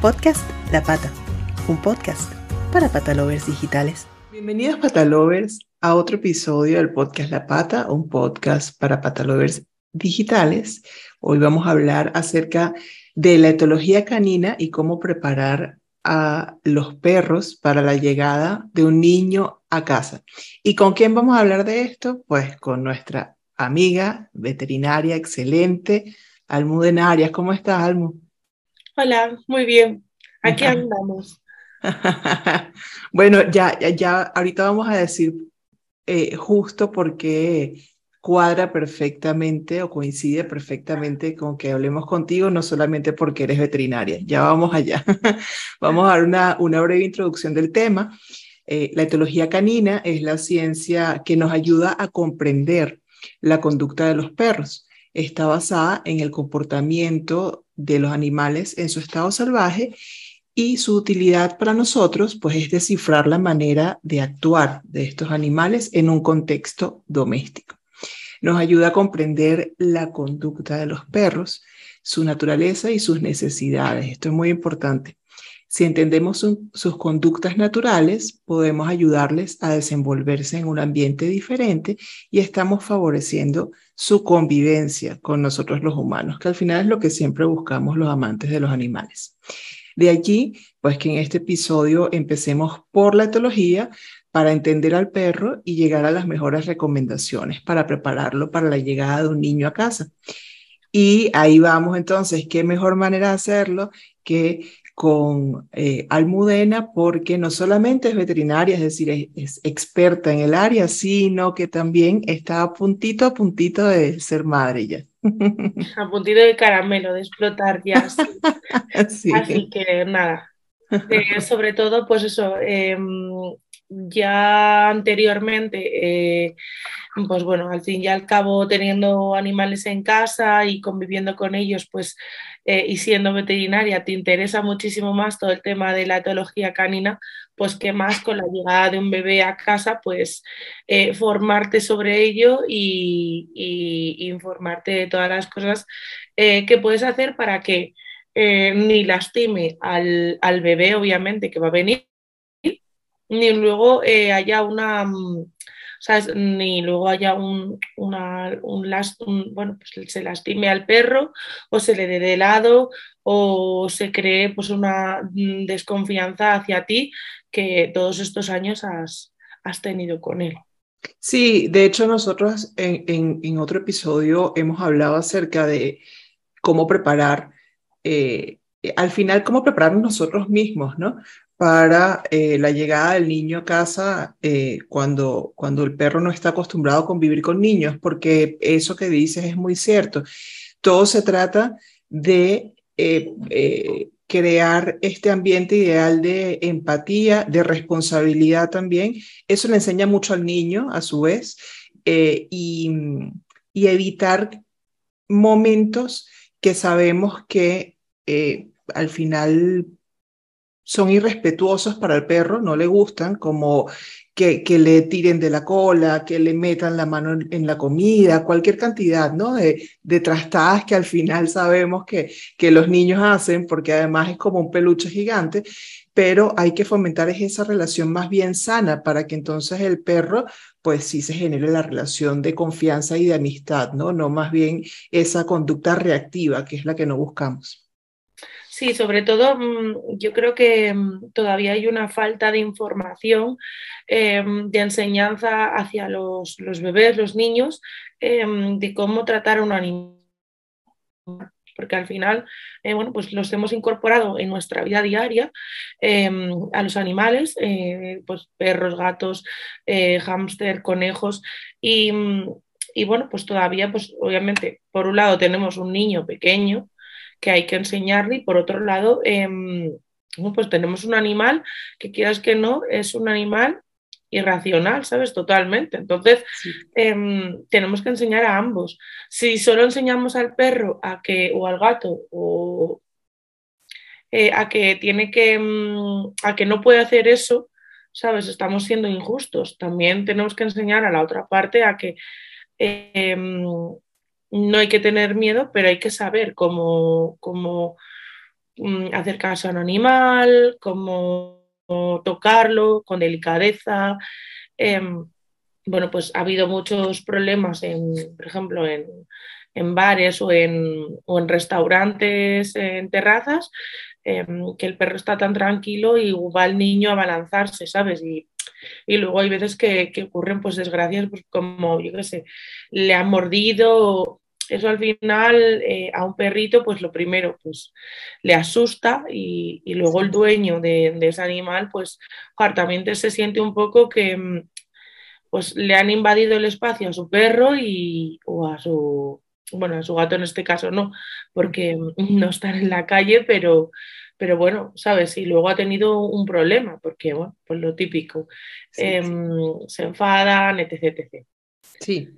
Podcast La Pata, un podcast para patalovers digitales. Bienvenidos patalovers a otro episodio del podcast La Pata, un podcast para patalovers digitales. Hoy vamos a hablar acerca de la etología canina y cómo preparar a los perros para la llegada de un niño a casa. ¿Y con quién vamos a hablar de esto? Pues con nuestra amiga veterinaria excelente, Almudena Arias. ¿Cómo estás, Almu? Hola, muy bien. Aquí andamos. bueno, ya, ya, ahorita vamos a decir eh, justo porque cuadra perfectamente o coincide perfectamente con que hablemos contigo, no solamente porque eres veterinaria. Ya vamos allá. vamos a dar una, una breve introducción del tema. Eh, la etología canina es la ciencia que nos ayuda a comprender la conducta de los perros. Está basada en el comportamiento de los animales en su estado salvaje y su utilidad para nosotros pues es descifrar la manera de actuar de estos animales en un contexto doméstico. Nos ayuda a comprender la conducta de los perros, su naturaleza y sus necesidades. Esto es muy importante. Si entendemos sus conductas naturales, podemos ayudarles a desenvolverse en un ambiente diferente y estamos favoreciendo su convivencia con nosotros los humanos, que al final es lo que siempre buscamos los amantes de los animales. De allí, pues que en este episodio empecemos por la etología para entender al perro y llegar a las mejores recomendaciones para prepararlo para la llegada de un niño a casa. Y ahí vamos entonces, ¿qué mejor manera de hacerlo que con eh, Almudena porque no solamente es veterinaria, es decir, es, experta en el área, sino que también está a puntito, a puntito de ser madre ya. A puntito de caramelo, de explotar ya. Así que nada. Eh, sobre todo, pues eso, em, ya anteriormente, eh, pues bueno, al fin y al cabo teniendo animales en casa y conviviendo con ellos, pues eh, y siendo veterinaria te interesa muchísimo más todo el tema de la etología canina, pues que más con la llegada de un bebé a casa, pues eh, formarte sobre ello y, informarte de todas las cosas que puedes hacer para que ni lastime al, al bebé, obviamente, que va a venir ni luego eh, haya una, mm, ni luego haya un, una, un, bueno, pues se lastime al perro o se le dé de lado o se cree pues una mm, desconfianza hacia ti que todos estos años has, has tenido con él. Sí, de hecho nosotros en, en, otro episodio hemos hablado acerca de cómo preparar, eh, al final, cómo prepararnos nosotros mismos, ¿no? para eh, la llegada del niño a casa eh, cuando, cuando el perro no está acostumbrado a convivir con niños, porque eso que dices es muy cierto. Todo se trata de eh, crear este ambiente ideal de empatía, de responsabilidad también. Eso le enseña mucho al niño, a su vez, y, evitar momentos que sabemos que al final son irrespetuosos para el perro, no le gustan, como que, que, le tiren de la cola, que le metan la mano en, la comida, cualquier cantidad ¿no? de, de, trastadas que al final sabemos que, que los niños hacen, porque además es como un peluche gigante, pero hay que fomentar esa relación más bien sana para que entonces el perro pues sí se genere la relación de confianza y de amistad, ¿no? No más bien esa conducta reactiva que es la que no buscamos. Sí, sobre todo mm, yo creo que mm, todavía hay una falta de información, em, de enseñanza hacia los, bebés, los niños, em, de cómo tratar a un animal. Porque al final, eh, bueno, pues los hemos incorporado en nuestra vida diaria a los animales, eh, pues perros, gatos, eh, hámster, conejos, y, mm, y bueno, pues todavía, pues obviamente, por un lado tenemos un niño pequeño, que hay que enseñarle y por otro lado, em, pues tenemos un animal que quieras que no, es un animal irracional, ¿sabes? Totalmente. Entonces, em, tenemos que enseñar a ambos. Si solo enseñamos al perro a que, o al gato o eh, a que tiene que, em, a que no puede hacer eso, ¿sabes? Estamos siendo injustos. También tenemos que enseñar a la otra parte a que no hay que tener miedo, pero hay que saber cómo, cómo, mm, hacer caso a un animal, cómo tocarlo con delicadeza. Em, bueno, pues ha habido muchos problemas, en, por ejemplo, en, bares o en, o en, restaurantes, en terrazas, em, que el perro está tan tranquilo y va el niño a balanzarse, ¿sabes? Y, luego hay veces que, ocurren pues desgracias, pues como, yo qué sé, le han mordido eso al final eh, a un perrito, pues lo primero, pues le asusta y, luego el dueño de, ese animal, pues hartamente se siente un poco que mm, pues le han invadido el espacio a su perro y, o a su, bueno, a su gato en este caso no, porque no están en la calle, pero, pero bueno, ¿sabes? Y luego ha tenido un problema, porque, bueno, pues lo típico, em, se enfadan, etc, etc. Sí.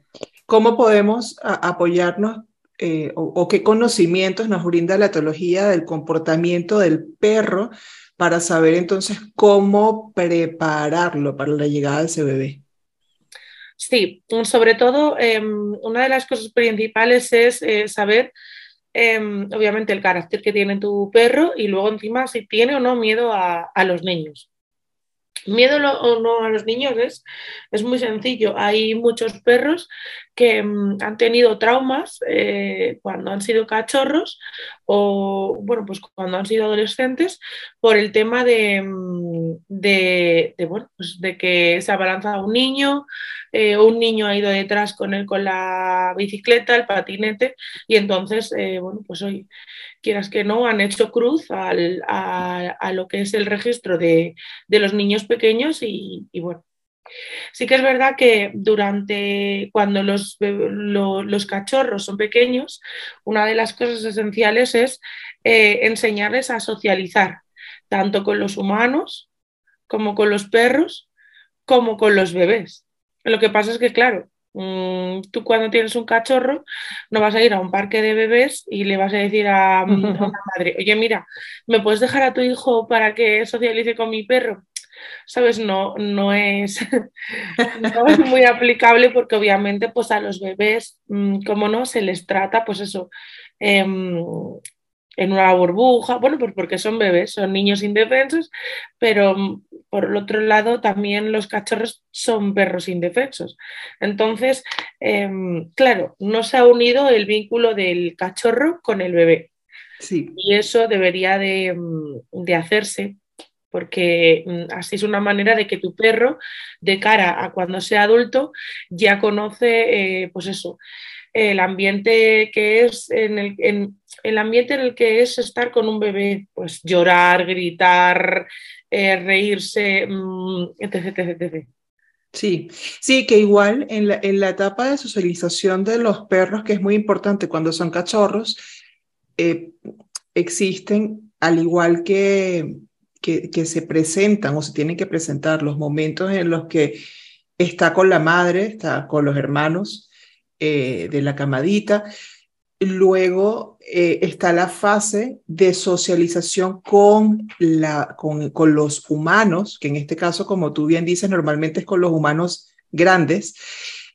¿Cómo podemos apoyarnos eh, o, qué conocimientos nos brinda la etología del comportamiento del perro para saber entonces cómo prepararlo para la llegada de ese bebé? Sí, sobre todo em, una de las cosas principales es eh, saber em, obviamente el carácter que tiene tu perro y luego encima si tiene o no miedo a los niños. Miedo o no a los niños es, es, muy sencillo. Hay muchos perros que mm, han tenido traumas eh, cuando han sido cachorros o, bueno, pues cuando han sido adolescentes por el tema de, mm, de, bueno, pues de que se ha abalanzado un niño, eh, un niño ha ido detrás con él con la bicicleta, el patinete, y entonces, eh, bueno, pues hoy quieras que no, han hecho cruz a, lo que es el registro de, los niños pequeños y, bueno. Sí que es verdad que durante cuando los, los, cachorros son pequeños, una de las cosas esenciales es eh, enseñarles a socializar, tanto con los humanos como con los perros, como con los bebés. Lo que pasa es que, claro, Mm, tú cuando tienes un cachorro no vas a ir a un parque de bebés y le vas a decir a, una madre, oye, mira, ¿me puedes dejar a tu hijo para que socialice con mi perro? ¿Sabes? No, no, es, muy aplicable porque obviamente pues a los bebés, mm, como no, se les trata pues eso, em, en una burbuja, bueno, pues porque son bebés, son niños indefensos, pero mm, por el otro lado también los cachorros son perros indefensos. Entonces, em, claro, no se ha unido el vínculo del cachorro con el bebé. Sí. Y eso debería de, mm, hacerse porque mm, así es una manera de que tu perro, de cara a cuando sea adulto, ya conoce, eh, pues eso, el ambiente que es en el, en, el ambiente en el que es estar con un bebé, pues llorar, gritar, eh, reírse, mm, etc, etc, Sí, sí, que igual en la, en la, etapa de socialización de los perros, que es muy importante cuando son cachorros, eh, existen, al igual que, que, que, se presentan o se tienen que presentar los momentos en los que está con la madre, está con los hermanos, eh, de la camadita. Luego eh, está la fase de socialización con, la, con, con, los humanos, que en este caso, como tú bien dices, normalmente es con los humanos grandes.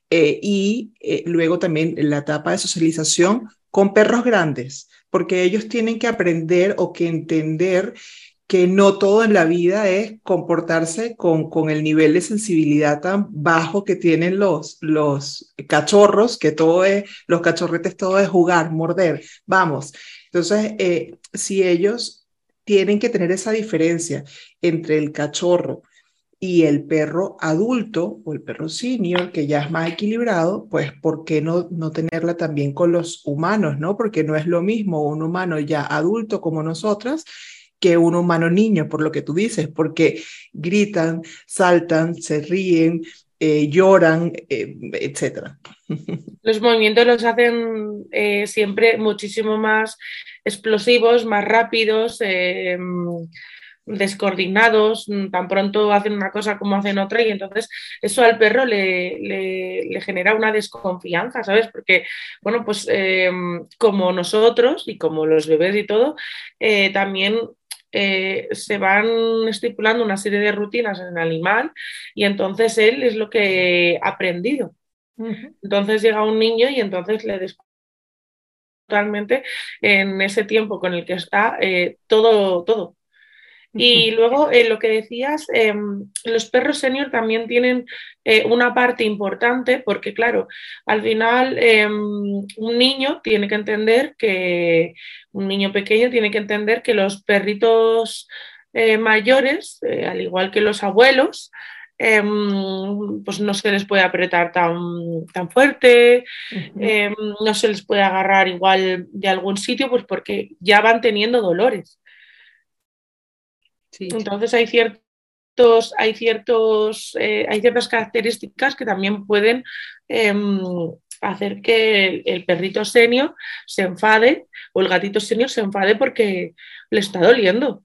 Eh, y luego también la etapa de socialización con perros grandes, porque ellos tienen que aprender o que entender que no todo en la vida es comportarse con, con el nivel de sensibilidad tan bajo que tienen los, los cachorros, que todo es, los cachorretes todo es jugar, morder, vamos. Entonces, eh, si ellos tienen que tener esa diferencia entre el cachorro y el perro adulto o el perro senior, que ya es más equilibrado, pues ¿por qué no, no tenerla también con los humanos, no? Porque no es lo mismo un humano ya adulto como nosotras que un humano niño, por lo que tú dices, porque gritan, saltan, se ríen, eh, lloran, eh, etc. Los movimientos los hacen eh, siempre muchísimo más explosivos, más rápidos, descoordinados, tan pronto hacen una cosa como hacen otra y entonces eso al perro le, le, genera una desconfianza, ¿sabes? Porque, bueno, pues como nosotros y como los bebés y todo, también eh, se van estipulando una serie de rutinas en el animal y entonces él es lo que ha aprendido. Entonces llega un niño y entonces le totalmente en ese tiempo con el que está eh, todo, todo. Y luego, eh, lo que decías, em, los perros senior también tienen eh, una parte importante porque, claro, al final em, un niño tiene que entender que, un niño pequeño tiene que entender que los perritos mayores, al igual que los abuelos, Em, pues no se les puede apretar tan, tan fuerte, no se les puede agarrar igual de algún sitio, pues porque ya van teniendo dolores. Entonces hay ciertos, hay ciertos, eh, hay ciertas características que también pueden em, hacer que el, perrito senior se enfade o el gatito senior se enfade porque le está doliendo.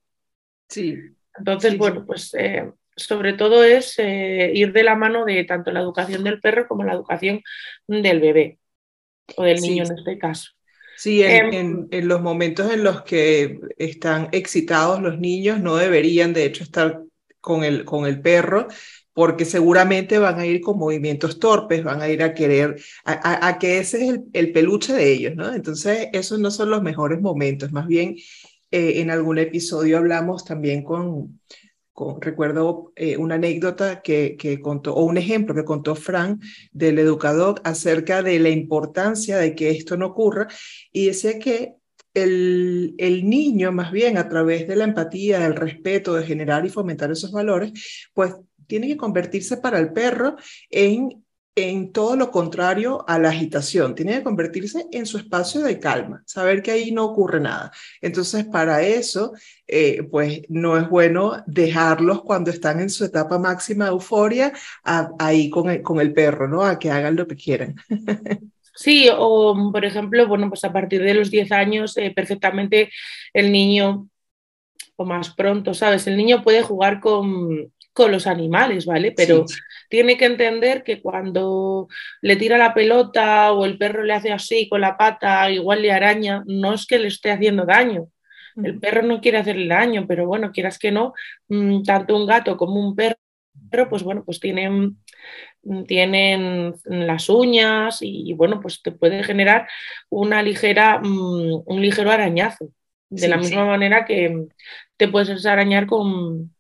Sí. Entonces, bueno, pues eh, sobre todo es eh, ir de la mano de tanto la educación del perro como la educación del bebé o del niño en este caso. Sí, em, en, los momentos en los que están excitados los niños no deberían de hecho estar con el, con el perro porque seguramente van a ir con movimientos torpes, van a ir a querer, a, que ese es el, peluche de ellos, ¿no? Entonces, esos no son los mejores momentos, más bien eh, en algún episodio hablamos también con, recuerdo eh, una anécdota que, contó, o un ejemplo que contó Frank del educador acerca de la importancia de que esto no ocurra y decía que el, el, niño, más bien a través de la empatía, del respeto, de generar y fomentar esos valores, pues tiene que convertirse para el perro en en todo lo contrario a la agitación, tiene que convertirse en su espacio de calma, saber que ahí no ocurre nada. Entonces, para eso, eh, pues no es bueno dejarlos cuando están en su etapa máxima de euforia ahí con el, con el perro, ¿no? A que hagan lo que quieran. Sí, o por ejemplo, bueno, pues a partir de los 10 años, eh, perfectamente el niño, o más pronto, ¿sabes? El niño puede jugar con, con los animales, ¿vale? Pero tiene que entender que cuando le tira la pelota o el perro le hace así con la pata, igual le araña, no es que le esté haciendo daño. El perro no quiere hacerle daño, pero bueno, quieras que no, mm, tanto un gato como un perro, pues bueno, pues tienen, mm, tienen las uñas y bueno, pues te puede generar una ligera, mm, un ligero arañazo. De la misma manera que te puedes arañar con,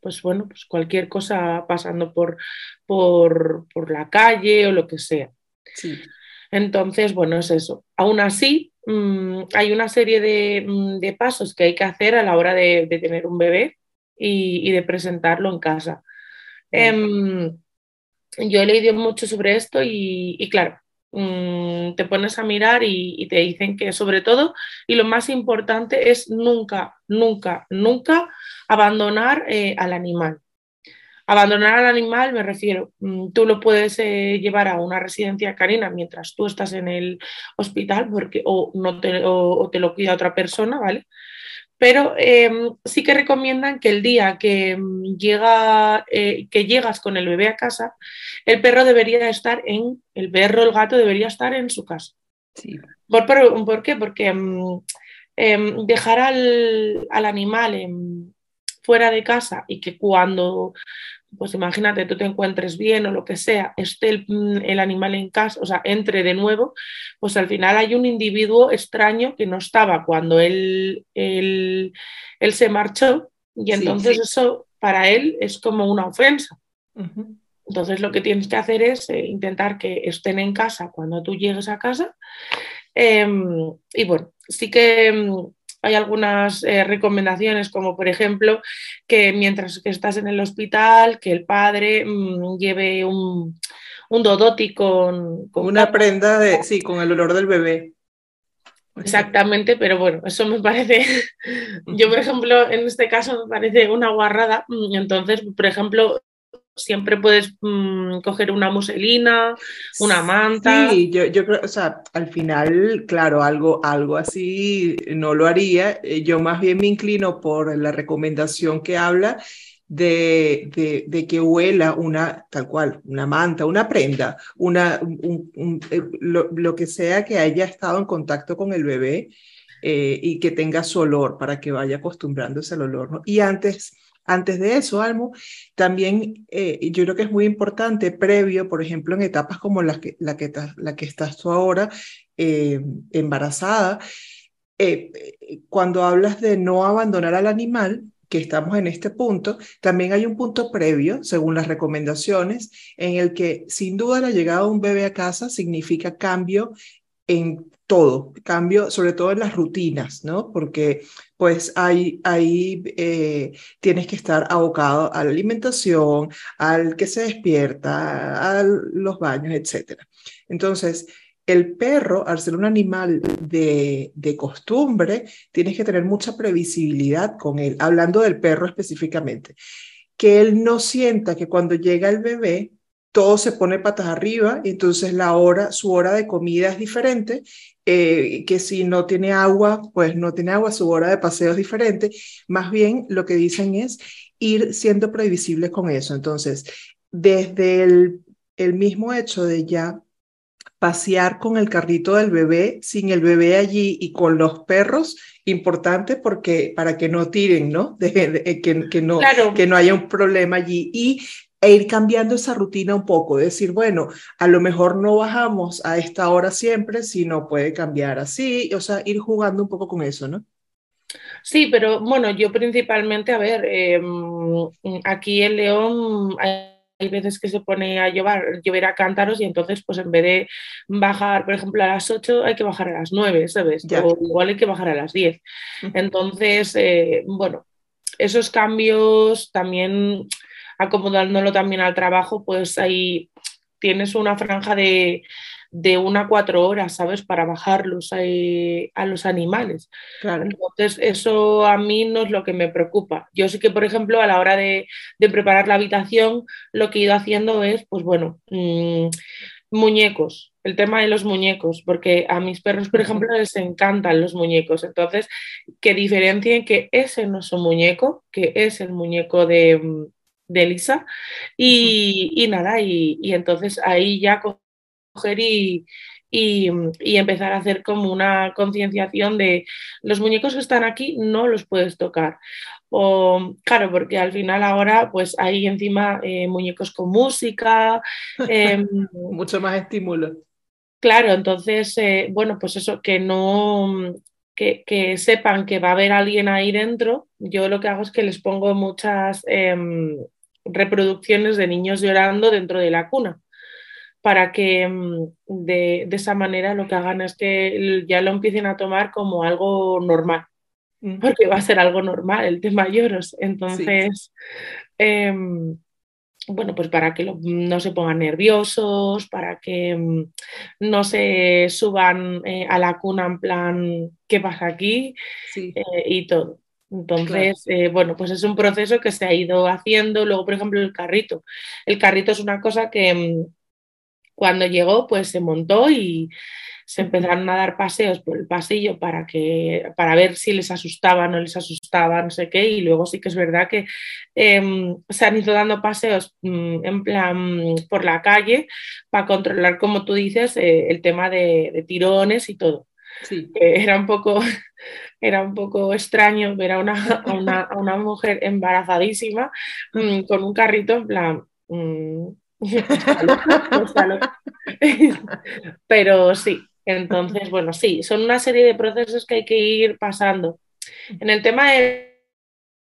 pues bueno, pues cualquier cosa pasando por, por, la calle o lo que sea. Entonces, bueno, es eso. Aún así, mm, hay una serie mm, de, pasos que hay que hacer a la hora de, tener un bebé y, de presentarlo en casa. Em, yo he leído mucho sobre esto y, claro, mm, te pones a mirar y, te dicen que sobre todo, y lo más importante es nunca, nunca, nunca abandonar eh, al animal. Abandonar al animal me refiero, mm, tú lo puedes eh, llevar a una residencia canina mientras tú estás en el hospital porque, o, no te, o, te lo cuida otra persona, ¿vale? Pero em, sí que recomiendan que el día que, mm, llega, eh, que llegas con el bebé a casa, el perro debería estar en, el perro, el gato debería estar en su casa. Sí. ¿Por, por, qué? Porque mm, em, dejar al, al animal fuera de casa y que cuando, pues imagínate, tú te encuentres bien o lo que sea, esté el, mm, animal en casa, o sea, entre de nuevo, pues al final hay un individuo extraño que no estaba cuando él, él, se marchó y entonces eso para él es como una ofensa. Entonces lo que tienes que hacer es eh, intentar que estén en casa cuando tú llegues a casa. Em, y bueno, sí que em, hay algunas eh, recomendaciones, como por ejemplo que mientras que estás en el hospital, que el padre mm, lleve un, un dodoti con, Una prenda de, sí, con el olor del bebé. Exactamente, pero bueno, eso me parece, yo por ejemplo, en este caso me parece una guarrada. Mm, entonces, por ejemplo, siempre puedes mm, coger una muselina, una manta. Sí, yo, yo creo, o sea, al final, claro, algo, algo así no lo haría. Eh, yo más bien me inclino por la recomendación que habla de, de, que huela una, tal cual, una manta, una prenda, una, eh, lo, lo, que sea que haya estado en contacto con el bebé eh, y que tenga su olor para que vaya acostumbrándose al olor. Y antes antes de eso, Almo, también eh, yo creo que es muy importante, previo, por ejemplo, en etapas como la que, la que, la que estás tú ahora, eh, embarazada, eh, cuando hablas de no abandonar al animal, que estamos en este punto, también hay un punto previo, según las recomendaciones, en el que sin duda la llegada de un bebé a casa significa cambio en todo, cambio sobre todo en las rutinas, ¿no? Porque pues ahí, ahí eh, tienes que estar abocado a la alimentación, al que se despierta, a los baños, etc. Entonces, el perro, al ser un animal de, de, costumbre, tienes que tener mucha previsibilidad con él, hablando del perro específicamente, que él no sienta que cuando llega el bebé todo se pone patas arriba, entonces la hora, su hora de comida es diferente, eh, que si no tiene agua, pues no tiene agua, su hora de paseo es diferente. Más bien lo que dicen es ir siendo previsible con eso. Entonces, desde el, el mismo hecho de ya pasear con el carrito del bebé, sin el bebé allí y con los perros, importante porque para que no tiren, ¿no? que, que, no, que no haya un problema allí. Y e ir cambiando esa rutina un poco, decir, bueno, a lo mejor no bajamos a esta hora siempre, sino puede cambiar así, o sea, ir jugando un poco con eso, ¿no? Sí, pero bueno, yo principalmente, a ver, em, aquí en León hay veces que se pone a llover, llover a cántaros y entonces pues en vez de bajar, por ejemplo, a las 8 hay que bajar a las 9, ¿sabes? O igual hay que bajar a las 10. Entonces, eh, bueno, esos cambios también acomodándolo también al trabajo, pues ahí tienes una franja de, de una a cuatro horas, ¿sabes? Para bajarlos a, los animales. Entonces, eso a mí no es lo que me preocupa. Yo sí que, por ejemplo, a la hora de, preparar la habitación, lo que he ido haciendo es, pues bueno, mm, muñecos, el tema de los muñecos, porque a mis perros, por ejemplo, les encantan los muñecos. Entonces, que diferencien que ese no es un muñeco, que es el muñeco de, mm, de Lisa. Y, nada, y, entonces ahí ya coger y, y, empezar a hacer como una concienciación de los muñecos que están aquí no los puedes tocar. O, claro, porque al final ahora pues hay encima eh, muñecos con música. Em, Mucho más estímulo. Claro, entonces, eh, bueno, pues eso, que no, que, que, sepan que va a haber alguien ahí dentro, yo lo que hago es que les pongo muchas, em, reproducciones de niños llorando dentro de la cuna para que mm, de, esa manera lo que hagan es que ya lo empiecen a tomar como algo normal, porque va a ser algo normal el tema lloros. Entonces, em, bueno, pues para que no se pongan nerviosos, para que mm, no se suban eh, a la cuna en plan, ¿qué pasa aquí? Eh, y todo. Entonces, eh, bueno, pues es un proceso que se ha ido haciendo. Luego, por ejemplo, el carrito. El carrito es una cosa que mm, cuando llegó, pues se montó y se empezaron a dar paseos por el pasillo para, que, para ver si les asustaba, no les asustaba, no sé qué. Y luego sí que es verdad que em, se han ido dando paseos mm, en plan por la calle para controlar, como tú dices, eh, el tema de tirones y todo. Sí. era, un poco, era un poco extraño ver a una, a una, mujer embarazadísima mm, con un carrito en plan... Mm, pero sí, entonces, bueno, sí, son una serie de procesos que hay que ir pasando. En el tema de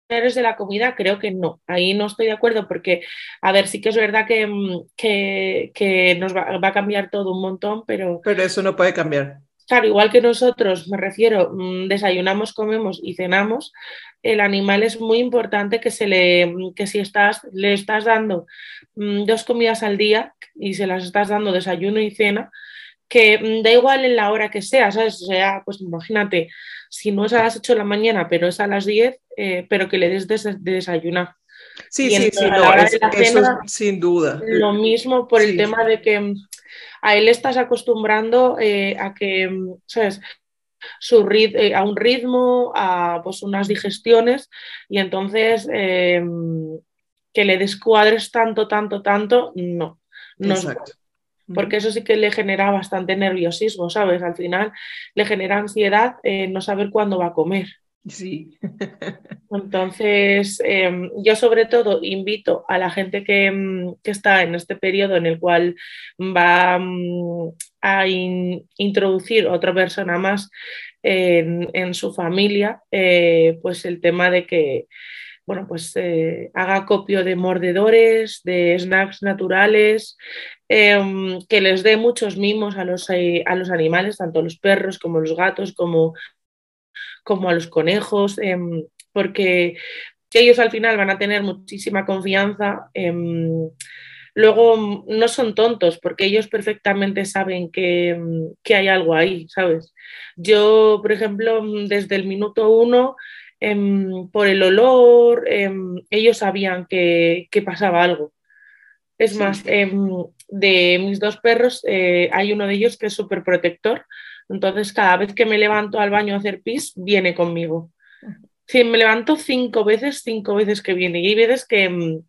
de la comida, creo que no. Ahí no estoy de acuerdo porque, a ver, sí que es verdad que, mm, que, nos va, va, a cambiar todo un montón, pero... Pero eso no puede cambiar. Claro, igual que nosotros, me refiero, mm, desayunamos, comemos y cenamos, el animal es muy importante que se le, mm, que si estás, le estás dando mm, dos comidas al día y se las estás dando desayuno y cena, que da igual en la hora que sea, ¿sabes? O sea, pues imagínate, si no es a las 8 de la mañana, pero es a las 10, eh, pero que le des de, desayunar. Sí, sí, sí, no, eso sin duda. Lo mismo por el tema de que a él estás acostumbrando eh, a que, ¿sabes? Su eh, a un ritmo, a pues, unas digestiones y entonces eh, que le descuadres tanto, tanto, tanto, no. no porque eso sí que le genera bastante nerviosismo, ¿sabes? Al final le genera ansiedad no saber cuándo va a comer. Sí. Entonces, em, yo sobre todo invito a la gente que, mm, está en este periodo en el cual va mm, a introducir otra persona más en, su familia, eh, pues el tema de que bueno, pues eh, haga copio de mordedores, de snacks naturales, em, que les dé muchos mimos a los, eh, a los animales, tanto los perros como los gatos, como, como a los conejos, em, porque ellos al final van a tener muchísima confianza. Em, luego no son tontos porque ellos perfectamente saben que, que, hay algo ahí, ¿sabes? Yo, por ejemplo, desde el minuto uno Em, por el olor, em, ellos sabían que, pasaba algo. Es más, em, de mis dos perros eh, hay uno de ellos que es súper protector, entonces cada vez que me levanto al baño a hacer pis, viene conmigo. Si me levanto cinco veces, cinco veces que viene. Y hay veces que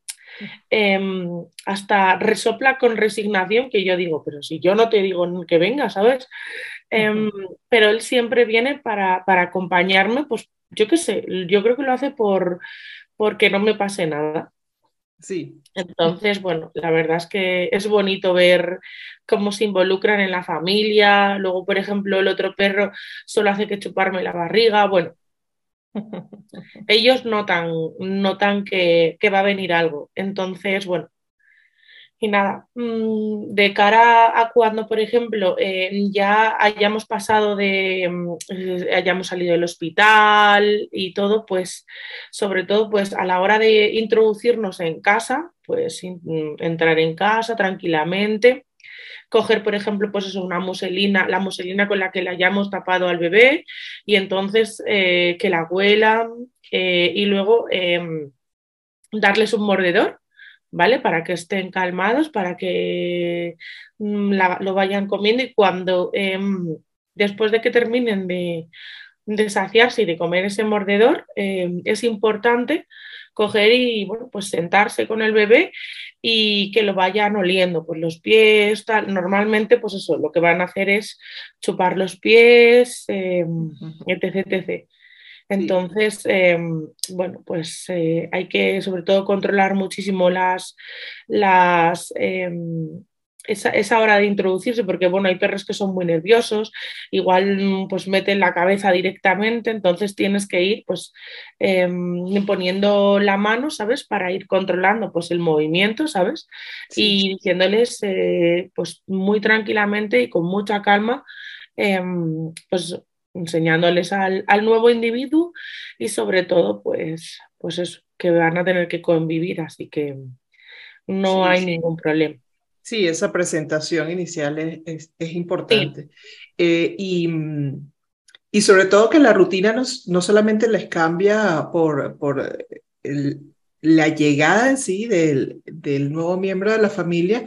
hasta resopla con resignación que yo digo, pero si yo no te digo que venga, ¿sabes? pero él siempre viene para, para acompañarme, pues yo qué sé, yo creo que lo hace por porque no me pase nada. Sí. Entonces, bueno, la verdad es que es bonito ver cómo se involucran en la familia. Luego, por ejemplo, el otro perro solo hace que chuparme la barriga. Bueno, ellos notan, notan que, que va a venir algo. Entonces, bueno, y nada, mm, de cara a cuando, por ejemplo, eh, ya hayamos pasado de, mm, eh, hayamos salido del hospital y todo, pues sobre todo pues a la hora de introducirnos en casa, pues mm, entrar en casa tranquilamente, coger, por ejemplo, pues eso, una muselina, la muselina con la que le hayamos tapado al bebé y entonces eh, que la huela y luego em, darles un mordedor ¿vale? Para que estén calmados, para que mm, lo vayan comiendo y cuando em, después de que terminen de, saciarse y de comer ese mordedor, em, es importante coger y bueno, pues sentarse con el bebé y que lo vayan oliendo, pues los pies, tal. Normalmente, pues eso, lo que van a hacer es chupar los pies, em, etc, etc. Entonces, em, bueno, pues eh, hay que sobre todo controlar muchísimo las, las em, esa, hora de introducirse, porque bueno, hay perros que son muy nerviosos, igual pues meten la cabeza directamente, entonces tienes que ir pues em, poniendo la mano, ¿sabes? Para ir controlando pues el movimiento, ¿sabes? Y diciéndoles eh, pues muy tranquilamente y con mucha calma, pues enseñándoles al, nuevo individuo y sobre todo, pues, pues eso, que van a tener que convivir, así que no hay ningún problema. Sí, esa presentación inicial es, importante. Eh, y, y, sobre todo que la rutina no solamente les cambia por, por la llegada en sí del, del nuevo miembro de la familia,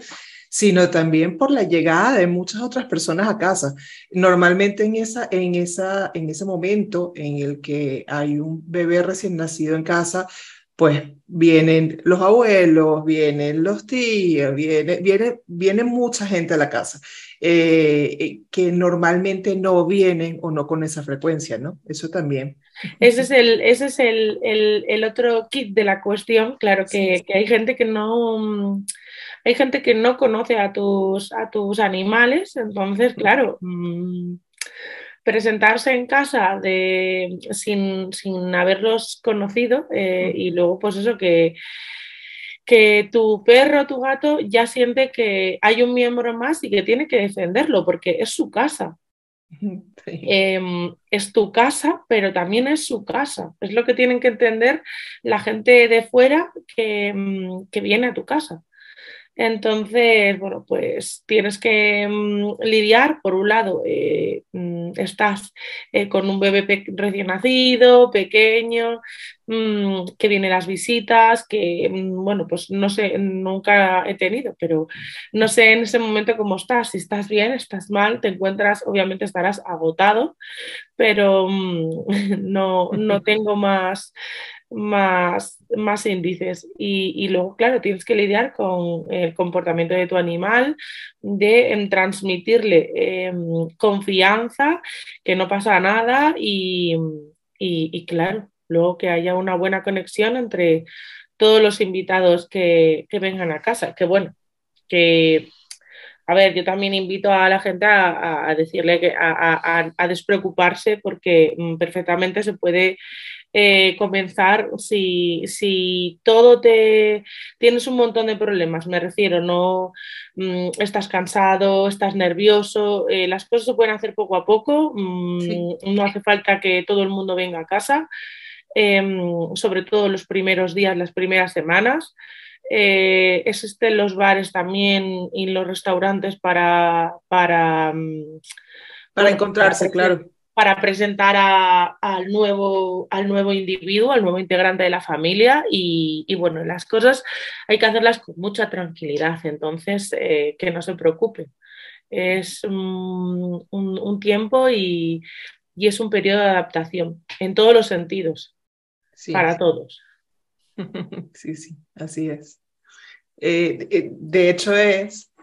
sino también por la llegada de muchas otras personas a casa. Normalmente en, esa, en, esa, en ese momento en el que hay un bebé recién nacido en casa, pues vienen los abuelos, vienen los tíos, viene, viene, viene mucha gente a la casa, eh, eh, que normalmente no vienen o no con esa frecuencia, ¿no? Eso también. Ese es el, ese es el, el, otro kit de la cuestión, claro, que, que hay gente que no hay gente que no conoce a tus, a tus animales, entonces, claro, mm, presentarse en casa de, sin, haberlos conocido eh, y luego, pues eso, que, que tu perro, tu gato ya siente que hay un miembro más y que tiene que defenderlo porque es su casa. Em, es tu casa, pero también es su casa. Es lo que tienen que entender la gente de fuera que, mm, que viene a tu casa. Entonces, bueno, pues tienes que mm, lidiar, por un lado, eh, mm, estás eh, con un bebé recién nacido, pequeño, mm, que vienen las visitas, que, bueno, pues no sé, nunca he tenido, pero no sé en ese momento cómo estás, si estás bien, estás mal, te encuentras, obviamente estarás agotado, pero no, no tengo más más, más índices. Y, luego, claro, tienes que lidiar con el comportamiento de tu animal, de em, transmitirle em, confianza, que no pasa nada y, y, claro, luego que haya una buena conexión entre todos los invitados que, vengan a casa, que bueno, que a ver, yo también invito a la gente a, decirle que a, a, despreocuparse porque mm, perfectamente se puede eh, comenzar si, si, todo te tienes un montón de problemas, me refiero, no mm, estás cansado, estás nervioso, eh, las cosas se pueden hacer poco a poco, mm, no hace falta que todo el mundo venga a casa, em, sobre todo los primeros días, las primeras semanas. Eh, existen los bares también y los restaurantes para, para, mm, para encontrarse, claro para presentar al, nuevo, al nuevo individuo, al nuevo integrante de la familia y, bueno, las cosas hay que hacerlas con mucha tranquilidad, entonces eh, que no se preocupe. Es un, tiempo y, es un periodo de adaptación en todos los sentidos, para todos. Sí, sí, así es. Eh, eh, de hecho es,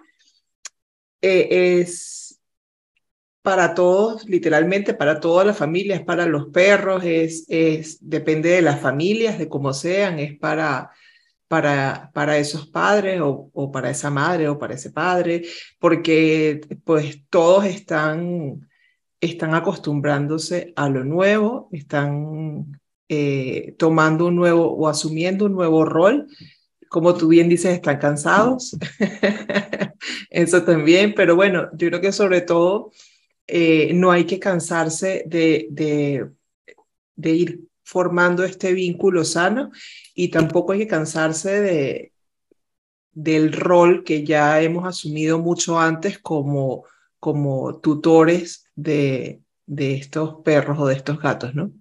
es para todos, literalmente para toda la familia, es para los perros, es, es, depende de las familias, de cómo sean, es para, para, para esos padres o, o, para esa madre o para ese padre, porque pues todos están, están acostumbrándose a lo nuevo, están eh, tomando un nuevo o asumiendo un nuevo rol. Como tú bien dices, están cansados. Eso también, pero bueno, yo creo que sobre todo eh, no hay que cansarse de, de, ir formando este vínculo sano y tampoco hay que cansarse de, del rol que ya hemos asumido mucho antes como, como tutores de, de estos perros o de estos gatos, ¿no?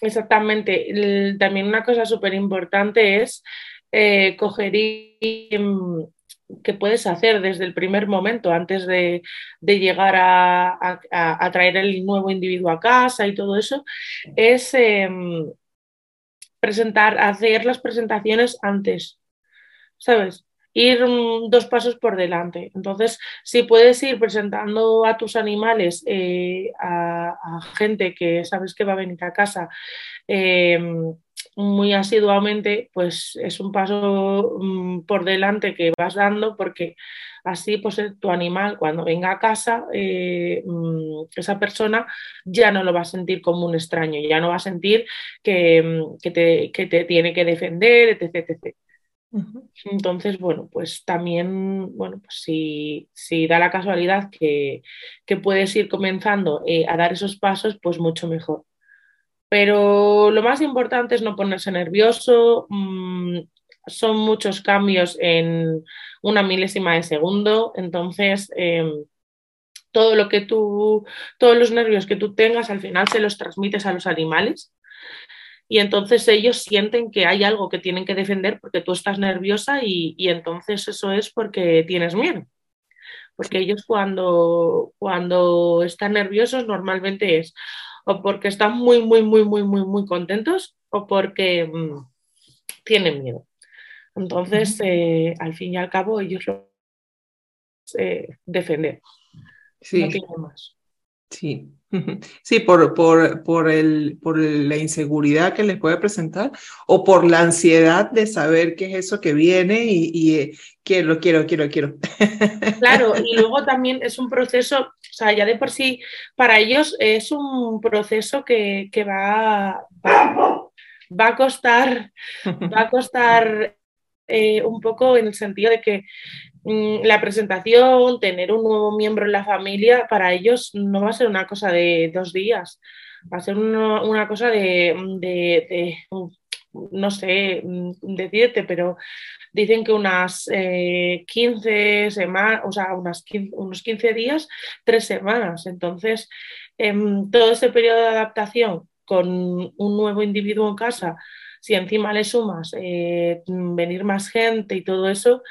Exactamente. También una cosa súper importante es eh, coger y, que puedes hacer desde el primer momento, antes de, llegar a, traer el nuevo individuo a casa y todo eso, es em, presentar, hacer las presentaciones antes, ¿sabes? Ir dos pasos por delante. Entonces, si puedes ir presentando a tus animales eh, a, gente que sabes que va a venir a casa, em, muy asiduamente, pues es un paso mm, por delante que vas dando porque así pues tu animal cuando venga a casa, eh, mm, esa persona ya no lo va a sentir como un extraño, ya no va a sentir que, mm, te, te, tiene que defender, etc. Entonces, bueno, pues también, bueno, pues si, si da la casualidad que, que puedes ir comenzando eh, a dar esos pasos, pues mucho mejor. Pero lo más importante es no ponerse nervioso. Mm, son muchos cambios en una milésima de segundo. Entonces, em, todo lo que tú, todos los nervios que tú tengas, al final se los transmites a los animales. Y entonces ellos sienten que hay algo que tienen que defender porque tú estás nerviosa y, y entonces eso es porque tienes miedo porque ellos cuando, cuando están nerviosos normalmente es o porque están muy, muy, muy, muy, muy, muy contentos o porque mm, tienen miedo. Entonces, eh, al fin y al cabo, ellos lo eh, defender. Sí. No más. Sí. Sí, por, por, por, el, por la inseguridad que les puede presentar o por la ansiedad de saber qué es eso que viene y, y eh, quiero, quiero, quiero, quiero. Claro, y luego también es un proceso, o sea, ya de por sí, para ellos es un proceso que, que va, va, a costar, va a costar eh, un poco en el sentido de que mm, la presentación, tener un nuevo miembro en la familia, para ellos no va a ser una cosa de dos días, va a ser una, cosa de, de, no sé mm, decirte, pero dicen que unas 15 eh, semanas, o sea, unas unos 15 días, tres semanas. Entonces, en todo ese periodo de adaptación con un nuevo individuo en casa, si encima le sumas eh, venir más gente y todo eso,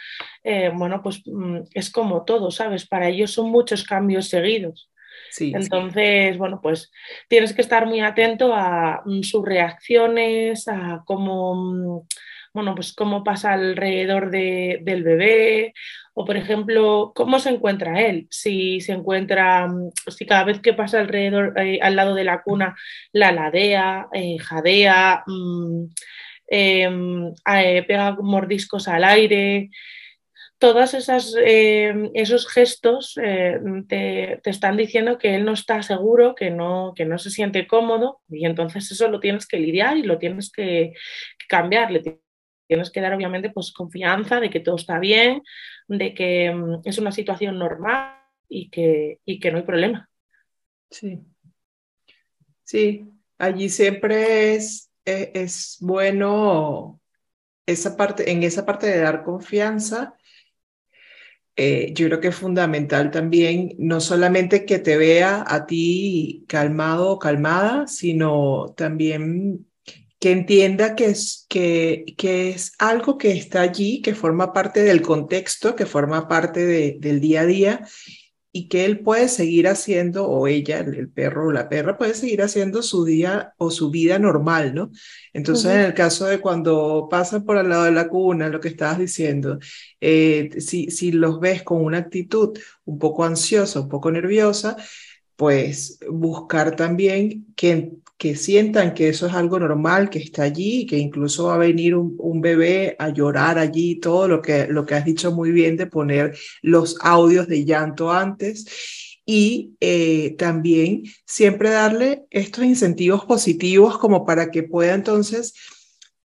eh, bueno, pues mm, es como todo, ¿sabes? Para ellos son muchos cambios seguidos. Entonces, bueno, pues tienes que estar muy atento a mm, sus reacciones, a cómo, mm, bueno, pues cómo pasa alrededor del bebé, o por ejemplo, cómo se encuentra él, si se encuentra, mm, si cada vez que pasa alrededor, eh, al lado de la cuna, la ladea, eh, jadea, mm, em, pega mordiscos al aire, todos eh, esos gestos eh, te, están diciendo que él no está seguro, que no, que no se siente cómodo y entonces eso lo tienes que lidiar y lo tienes que, cambiar. Le tienes que dar obviamente pues confianza de que todo está bien, de que mm, es una situación normal y que, y que no hay problema. Sí. Sí, allí siempre es, es, es bueno esa parte, en esa parte de dar confianza eh, yo creo que es fundamental también no solamente que te vea a ti calmado o calmada, sino también que entienda que es, que, que es algo que está allí, que forma parte del contexto, que forma parte de, del día a día y que él puede seguir haciendo, o ella, el, perro o la perra, puede seguir haciendo su día o su vida normal, ¿no? Entonces, en el caso de cuando pasan por al lado de la cuna, lo que estabas diciendo, eh, si, si los ves con una actitud un poco ansiosa, un poco nerviosa, pues buscar también que que sientan que eso es algo normal, que está allí, que incluso va a venir un, bebé a llorar allí, todo lo que, lo que has dicho muy bien de poner los audios de llanto antes. Y eh, también siempre darle estos incentivos positivos como para que pueda entonces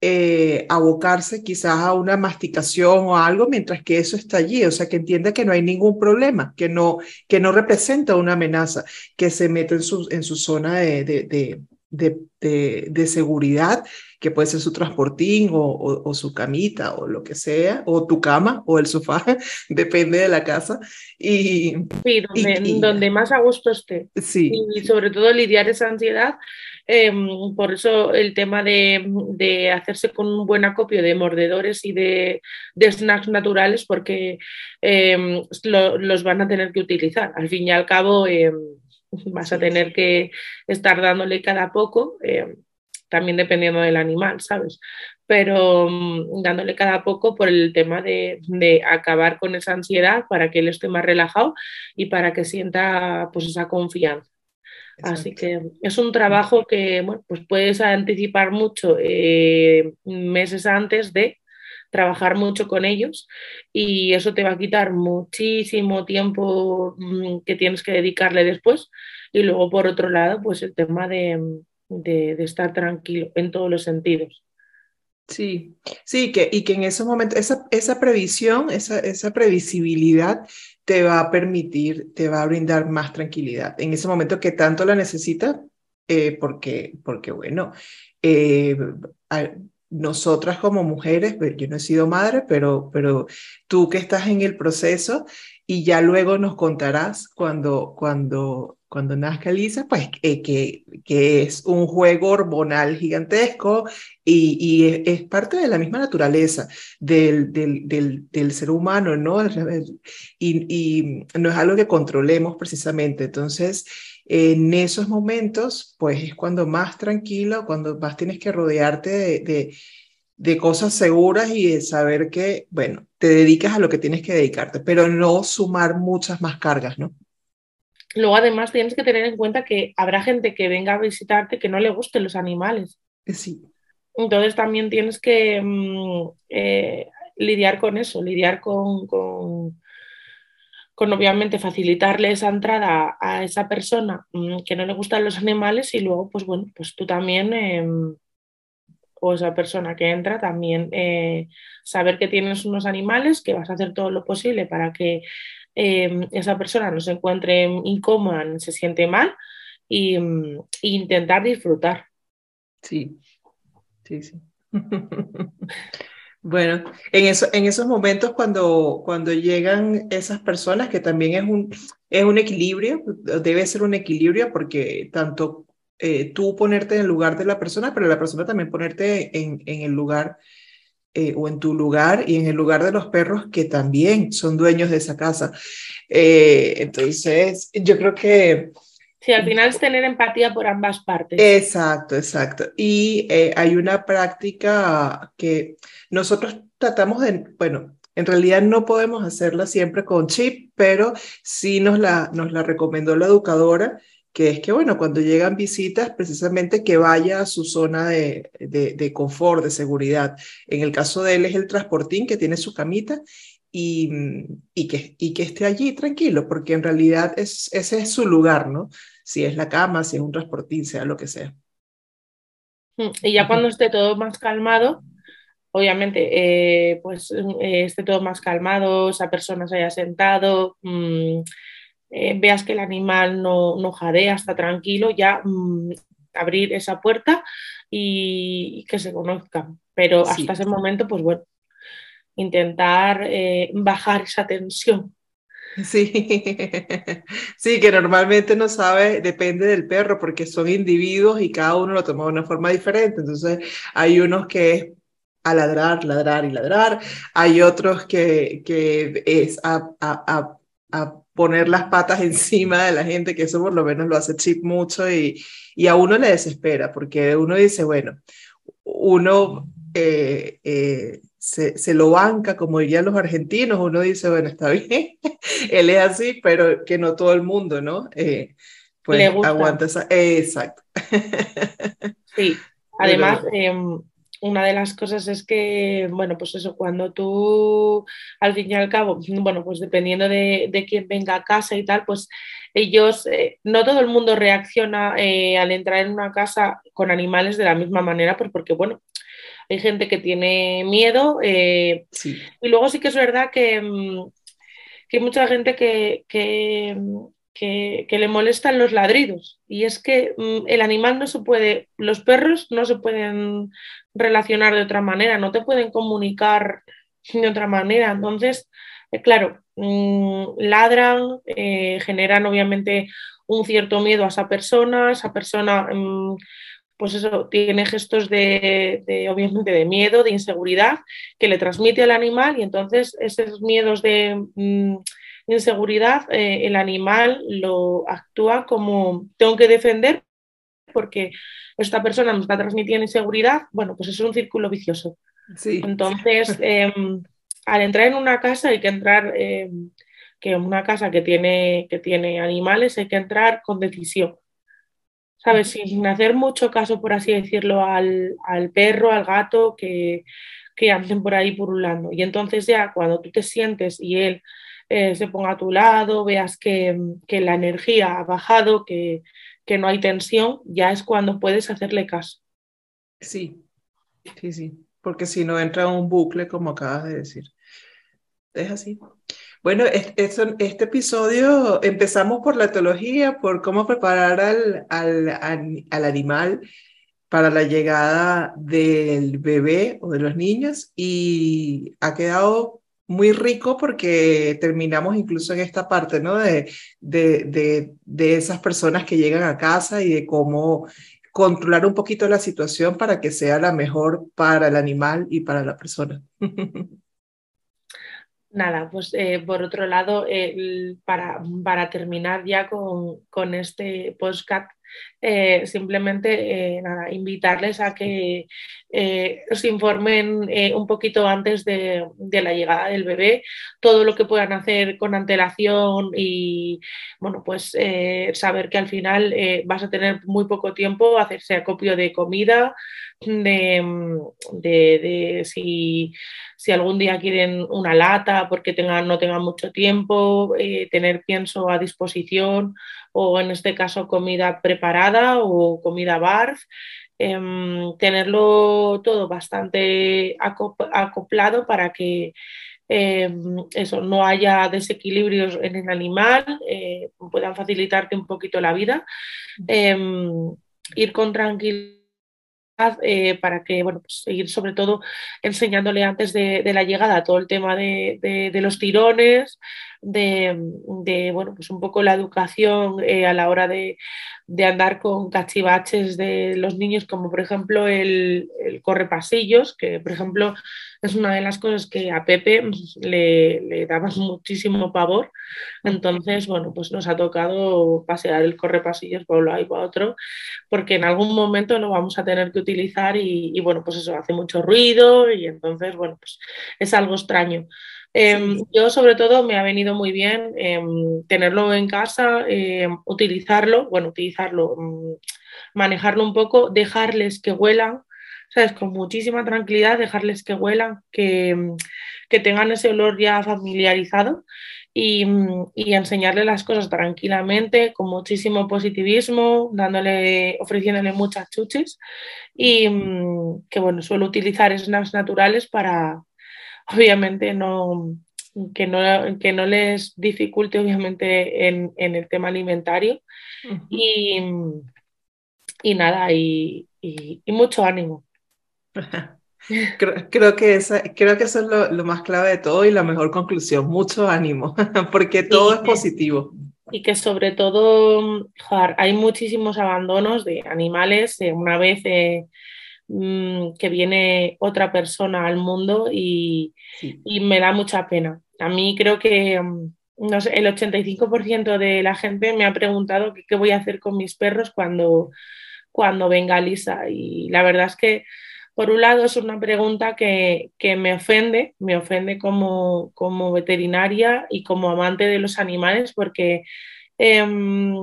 eh, abocarse quizás a una masticación o algo mientras que eso está allí, o sea, que entienda que no hay ningún problema, que no, que no representa una amenaza, que se mete en su, en su zona de, de, de, de, seguridad, que puede ser su transportín o, o, su camita o lo que sea, o tu cama o el sofá, depende de la casa. Y, sí, donde, donde más a gusto esté. Sí. Y sobre todo lidiar esa ansiedad. Em, por eso el tema de, de, hacerse con un buen acopio de mordedores y de, de snacks naturales, porque em, los van a tener que utilizar. Al fin y al cabo, em, vas a tener que estar dándole cada poco, también dependiendo del animal, ¿sabes? Pero dándole cada poco por el tema de, acabar con esa ansiedad para que él esté más relajado y para que sienta pues esa confianza. Así que es un trabajo que bueno, pues puedes anticipar mucho eh, meses antes de trabajar mucho con ellos y eso te va a quitar muchísimo tiempo mm, que tienes que dedicarle después. Y luego, por otro lado, pues el tema de, de, estar tranquilo en todos los sentidos. Sí, sí, que, y que en ese momento esa, esa previsión, esa, esa previsibilidad te va a permitir, te va a brindar más tranquilidad. En ese momento que tanto la necesitas, eh, porque, porque bueno, eh, nosotras como mujeres, pues, yo no he sido madre, pero, pero tú que estás en el proceso y ya luego nos contarás cuando, cuando, cuando nazca Lisa, pues eh, que, que es un juego hormonal gigantesco y, y es, parte de la misma naturaleza del, del, del, del ser humano, ¿no? Y, y no es algo que controlemos precisamente. Entonces, en esos momentos, pues es cuando más tranquilo, cuando más tienes que rodearte de, de, cosas seguras y de saber que, bueno, te dedicas a lo que tienes que dedicarte, pero no sumar muchas más cargas, ¿no? Luego, además, tienes que tener en cuenta que habrá gente que venga a visitarte que no le gusten los animales. Eh, sí. Entonces, también tienes que mm, eh, lidiar con eso, lidiar con, con obviamente facilitarle esa entrada a esa persona mm, que no le gustan los animales y luego, pues bueno, pues tú también, em, o esa persona que entra, también eh, saber que tienes unos animales, que vas a hacer todo lo posible para que em, esa persona no se encuentre incómoda, ni se siente mal, y, mm, intentar disfrutar. Sí, sí, sí. Bueno, en esos momentos cuando, cuando llegan esas personas, que también es un, es un equilibrio, debe ser un equilibrio porque tanto eh, tú ponerte en el lugar de la persona, pero la persona también ponerte en, en el lugar eh, o en tu lugar y en el lugar de los perros que también son dueños de esa casa. Eh, entonces, yo creo que Sí, al final es tener empatía por ambas partes. Exacto, exacto. Y eh, hay una práctica que nosotros tratamos de, bueno, en realidad no podemos hacerla siempre con chip, pero sí nos la, nos la recomendó la educadora, que es que, bueno, cuando llegan visitas, precisamente que vaya a su zona de, de, confort, de seguridad. En el caso de él es el transportín que tiene su camita y, y, que, y que esté allí tranquilo, porque en realidad es, ese es su lugar, ¿no? Si es la cama, si es un transportín, sea lo que sea. Mm, y ya cuando esté todo más calmado, obviamente, eh, pues eh, esté todo más calmado, esa persona se haya sentado, mm, eh, veas que el animal no, no jadea, está tranquilo, ya mm, abrir esa puerta y, que se conozcan. Pero hasta ese momento, pues bueno, intentar bajar esa tensión. Sí, sí, que normalmente no sabe, depende del perro, porque son individuos y cada uno lo toma de una forma diferente. Entonces, hay unos que es a ladrar, ladrar y ladrar. Hay otros que, que es a, a, a, poner las patas encima de la gente, que eso por lo menos lo hace Chip mucho y, y a uno le desespera, porque uno dice, bueno, uno eh, eh, se, se, lo banca, como dirían los argentinos, uno dice, bueno, está bien, él es así, pero que no todo el mundo, ¿no? Eh, pues aguanta esa... exacto. Sí, además, em, una de las cosas es que, bueno, pues eso, cuando tú, al fin y al cabo, bueno, pues dependiendo de, de quién venga a casa y tal, pues ellos, eh, no todo el mundo reacciona eh, al entrar en una casa con animales de la misma manera, pues porque, bueno, hay gente que tiene miedo eh, y luego sí que es verdad que, mm, que hay mucha gente que, que que, le molestan los ladridos. Y es que mm, el animal no se puede, los perros no se pueden relacionar de otra manera, no te pueden comunicar de otra manera. Entonces, eh, claro, mm, ladran, eh, generan obviamente un cierto miedo a esa persona, esa persona, mm, pues eso, tiene gestos de, de, obviamente, de miedo, de inseguridad que le transmite al animal y entonces esos miedos de inseguridad, eh, el animal lo actúa como tengo que defender porque esta persona me está transmitiendo inseguridad, bueno, pues es un círculo vicioso. Sí. Entonces, em, al entrar en una casa hay que entrar, eh, que una casa que tiene, que tiene animales hay que entrar con decisión. ¿Sabes? Sin hacer mucho caso, por así decirlo, al, al perro, al gato que, que anden por ahí purulando. Y entonces ya cuando tú te sientes y él eh, se ponga a tu lado, veas que, la energía ha bajado, que, no hay tensión, ya es cuando puedes hacerle caso. Sí, sí, sí, porque si no entra un bucle, como acabas de decir. Es así. Bueno, este, este episodio empezamos por la etología, por cómo preparar al, al, al animal para la llegada del bebé o de los niños y ha quedado muy rico porque terminamos incluso en esta parte, ¿no? De, de, de, esas personas que llegan a casa y de cómo controlar un poquito la situación para que sea la mejor para el animal y para la persona. Nada, pues eh, por otro lado, para, para, terminar ya con, con este podcast, eh, simplemente eh, nada, invitarles a que eh, os informen un poquito antes de, la llegada del bebé, todo lo que puedan hacer con antelación y bueno, pues saber que al final vas a tener muy poco tiempo, hacerse acopio de comida, de, si, si, algún día quieren una lata porque tengan, no tengan mucho tiempo, tener pienso a disposición o en este caso comida preparada o comida bar, em, tenerlo todo bastante acoplado para que em, eso, no haya desequilibrios en el animal, eh, puedan facilitarte un poquito la vida, em, ir con tranquilidad eh, para que, bueno, pues seguir sobre todo enseñándole antes de, la llegada todo el tema de, los tirones, de, bueno, pues un poco la educación eh, a la hora de, andar con cachivaches de los niños, como por ejemplo el, el correpasillos, que por ejemplo es una de las cosas que a Pepe le, le daba muchísimo pavor. Entonces, bueno, pues nos ha tocado pasear el correpasillos por un lado y por otro, porque en algún momento lo vamos a tener que utilizar y, y bueno, pues eso hace mucho ruido y entonces, bueno, pues es algo extraño. Em, yo sobre todo me ha venido muy bien em, tenerlo en casa, em, utilizarlo, bueno, utilizarlo, mm, manejarlo un poco, dejarles que huelan, ¿sabes? Con muchísima tranquilidad, dejarles que huelan, que, que tengan ese olor ya familiarizado y, y, enseñarle las cosas tranquilamente, con muchísimo positivismo, dándole, ofreciéndole muchas chuches y mm, que bueno, suelo utilizar snacks naturales para, obviamente no, que no, que no les dificulte obviamente en, el tema alimentario. y, y, nada, y, mucho ánimo. Creo, que esa, creo que eso es lo, más clave de todo y la mejor conclusión, mucho ánimo, porque todo es positivo. Y que sobre todo, hay muchísimos abandonos de animales. una vez eh, Mm, que viene otra persona al mundo y, me da mucha pena. A mí creo que mm, no sé, el 85% de la gente me ha preguntado qué, voy a hacer con mis perros cuando, cuando venga Lisa. Y la verdad es que, por un lado, es una pregunta que, me ofende, me ofende como, como, veterinaria y como amante de los animales, porque em,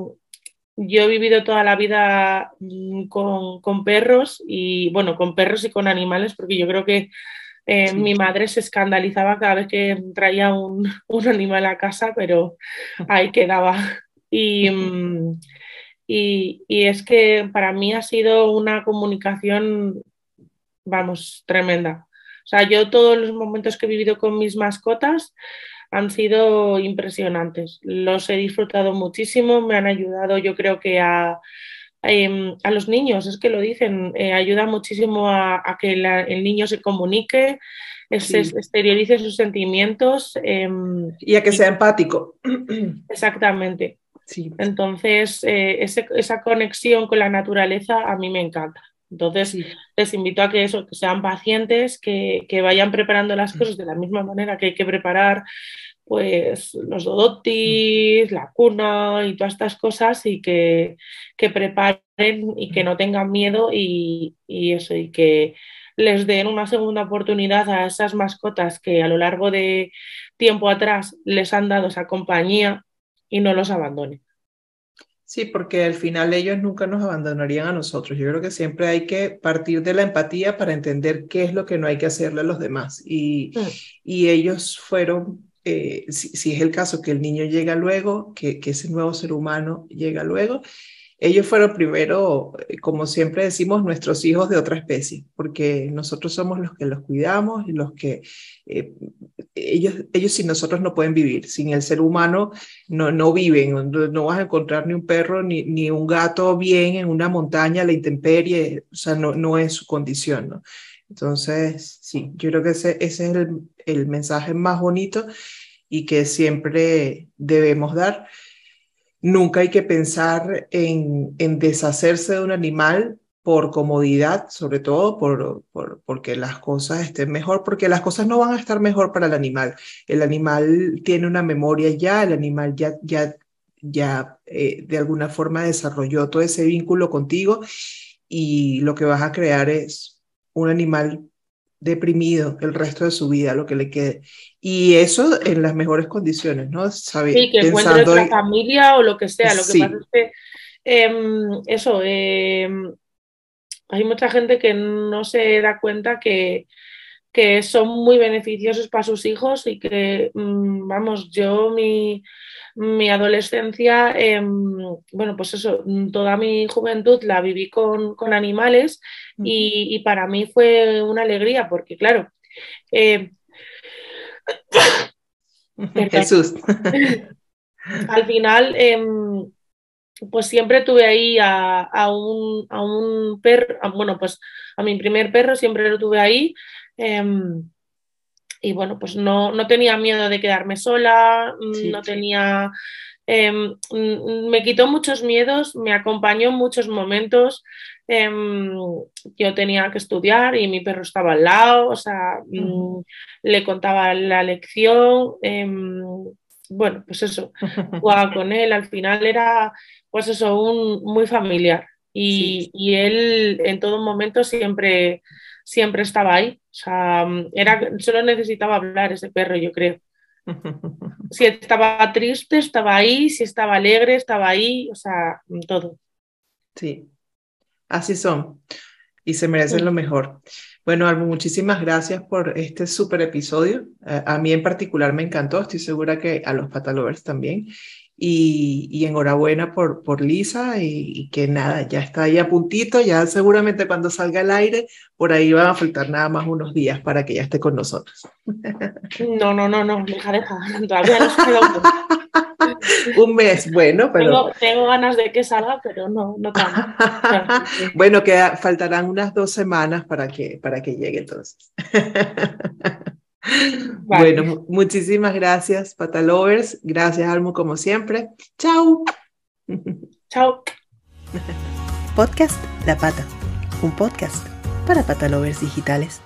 yo he vivido toda la vida mm, con, perros y, bueno, con perros y con animales, porque yo creo que eh, mi madre se escandalizaba cada vez que traía un, animal a casa, pero ahí quedaba. Mm, y, y, es que para mí ha sido una comunicación, vamos, tremenda. O sea, yo todos los momentos que he vivido con mis mascotas, han sido impresionantes. Los he disfrutado muchísimo, me han ayudado yo creo que a, em, a los niños, es que lo dicen, eh, ayuda muchísimo a, que el niño se comunique, exteriorice sus sentimientos. Em, y a que sea empático. Exactamente. Sí. Entonces, eh, esa conexión con la naturaleza a mí me encanta. Entonces, les invito a que, eso, que sean pacientes, que, vayan preparando las cosas de la misma manera que hay que preparar pues los dodotis, la cuna y todas estas cosas y que, preparen y que no tengan miedo y, eso, y que les den una segunda oportunidad a esas mascotas que a lo largo de tiempo atrás les han dado esa compañía y no los abandonen. Sí, porque al final ellos nunca nos abandonarían a nosotros. Yo creo que siempre hay que partir de la empatía para entender qué es lo que no hay que hacerle a los demás. Y, mm. y ellos fueron, eh, si, es el caso que el niño llega luego, que, que ese nuevo ser humano llega luego, ellos fueron primero, eh, como siempre decimos, nuestros hijos de otra especie, porque nosotros somos los que los cuidamos y los que eh, ellos, ellos sin nosotros no pueden vivir, sin el ser humano no, no viven, no, vas a encontrar ni un perro ni, ni un gato bien en una montaña, la intemperie, o sea, no, no es su condición, ¿no? Entonces, sí, yo creo que ese, ese es el, el mensaje más bonito y que siempre debemos dar. Nunca hay que pensar en, deshacerse de un animal por comodidad, sobre todo por, porque las cosas estén mejor, porque las cosas no van a estar mejor para el animal. El animal tiene una memoria ya, el animal ya, ya, ya eh, de alguna forma desarrolló todo ese vínculo contigo y lo que vas a crear es un animal deprimido el resto de su vida, lo que le quede. Y eso en las mejores condiciones, ¿no? Sabe, sí, que encuentre otra familia o lo que sea. Lo que pasa es que em, eso, em, hay mucha gente que no se da cuenta que, que son muy beneficiosos para sus hijos y que, mm, vamos, yo mi, mi adolescencia, em, bueno, pues eso, toda mi juventud la viví con, con animales y, y, para mí fue una alegría porque, claro, eh, Jesús. Al final, em, pues siempre tuve ahí a, un, a un perro, bueno, pues a mi primer perro siempre lo tuve ahí. Y bueno, pues no, no tenía miedo de quedarme sola, mm, no tenía... Em, mm, me quitó muchos miedos, me acompañó en muchos momentos. Em, yo tenía que estudiar y mi perro estaba al lado, o sea, mm, le contaba la lección. Em, bueno, pues eso, jugaba con él. Al final era, pues eso, un muy familiar. Y, y él en todo momento siempre siempre estaba ahí. O sea, era, solo necesitaba hablar ese perro, yo creo. Si estaba triste, estaba ahí, si estaba alegre, estaba ahí, o sea, todo. Sí, así son. Y se merecen lo mejor. Bueno, Albu, muchísimas gracias por este súper episodio. A, mí en particular me encantó, estoy segura que a los patalovers también. Y, enhorabuena por, por Lisa y, que nada, ya está ahí a puntito, ya seguramente cuando salga al aire, por ahí van a faltar nada más unos días para que ya esté con nosotros. No, no, no, no, deja, deja, todavía no Un mes, bueno, pero... Tengo, ganas de que salga, pero no, no tanto. bueno, que faltarán unas dos semanas para que, para que llegue entonces. Bueno, muchísimas gracias, Patalovers. Gracias, Almo, como siempre. Chao. Chao. Podcast La Pata, un podcast para patalovers digitales.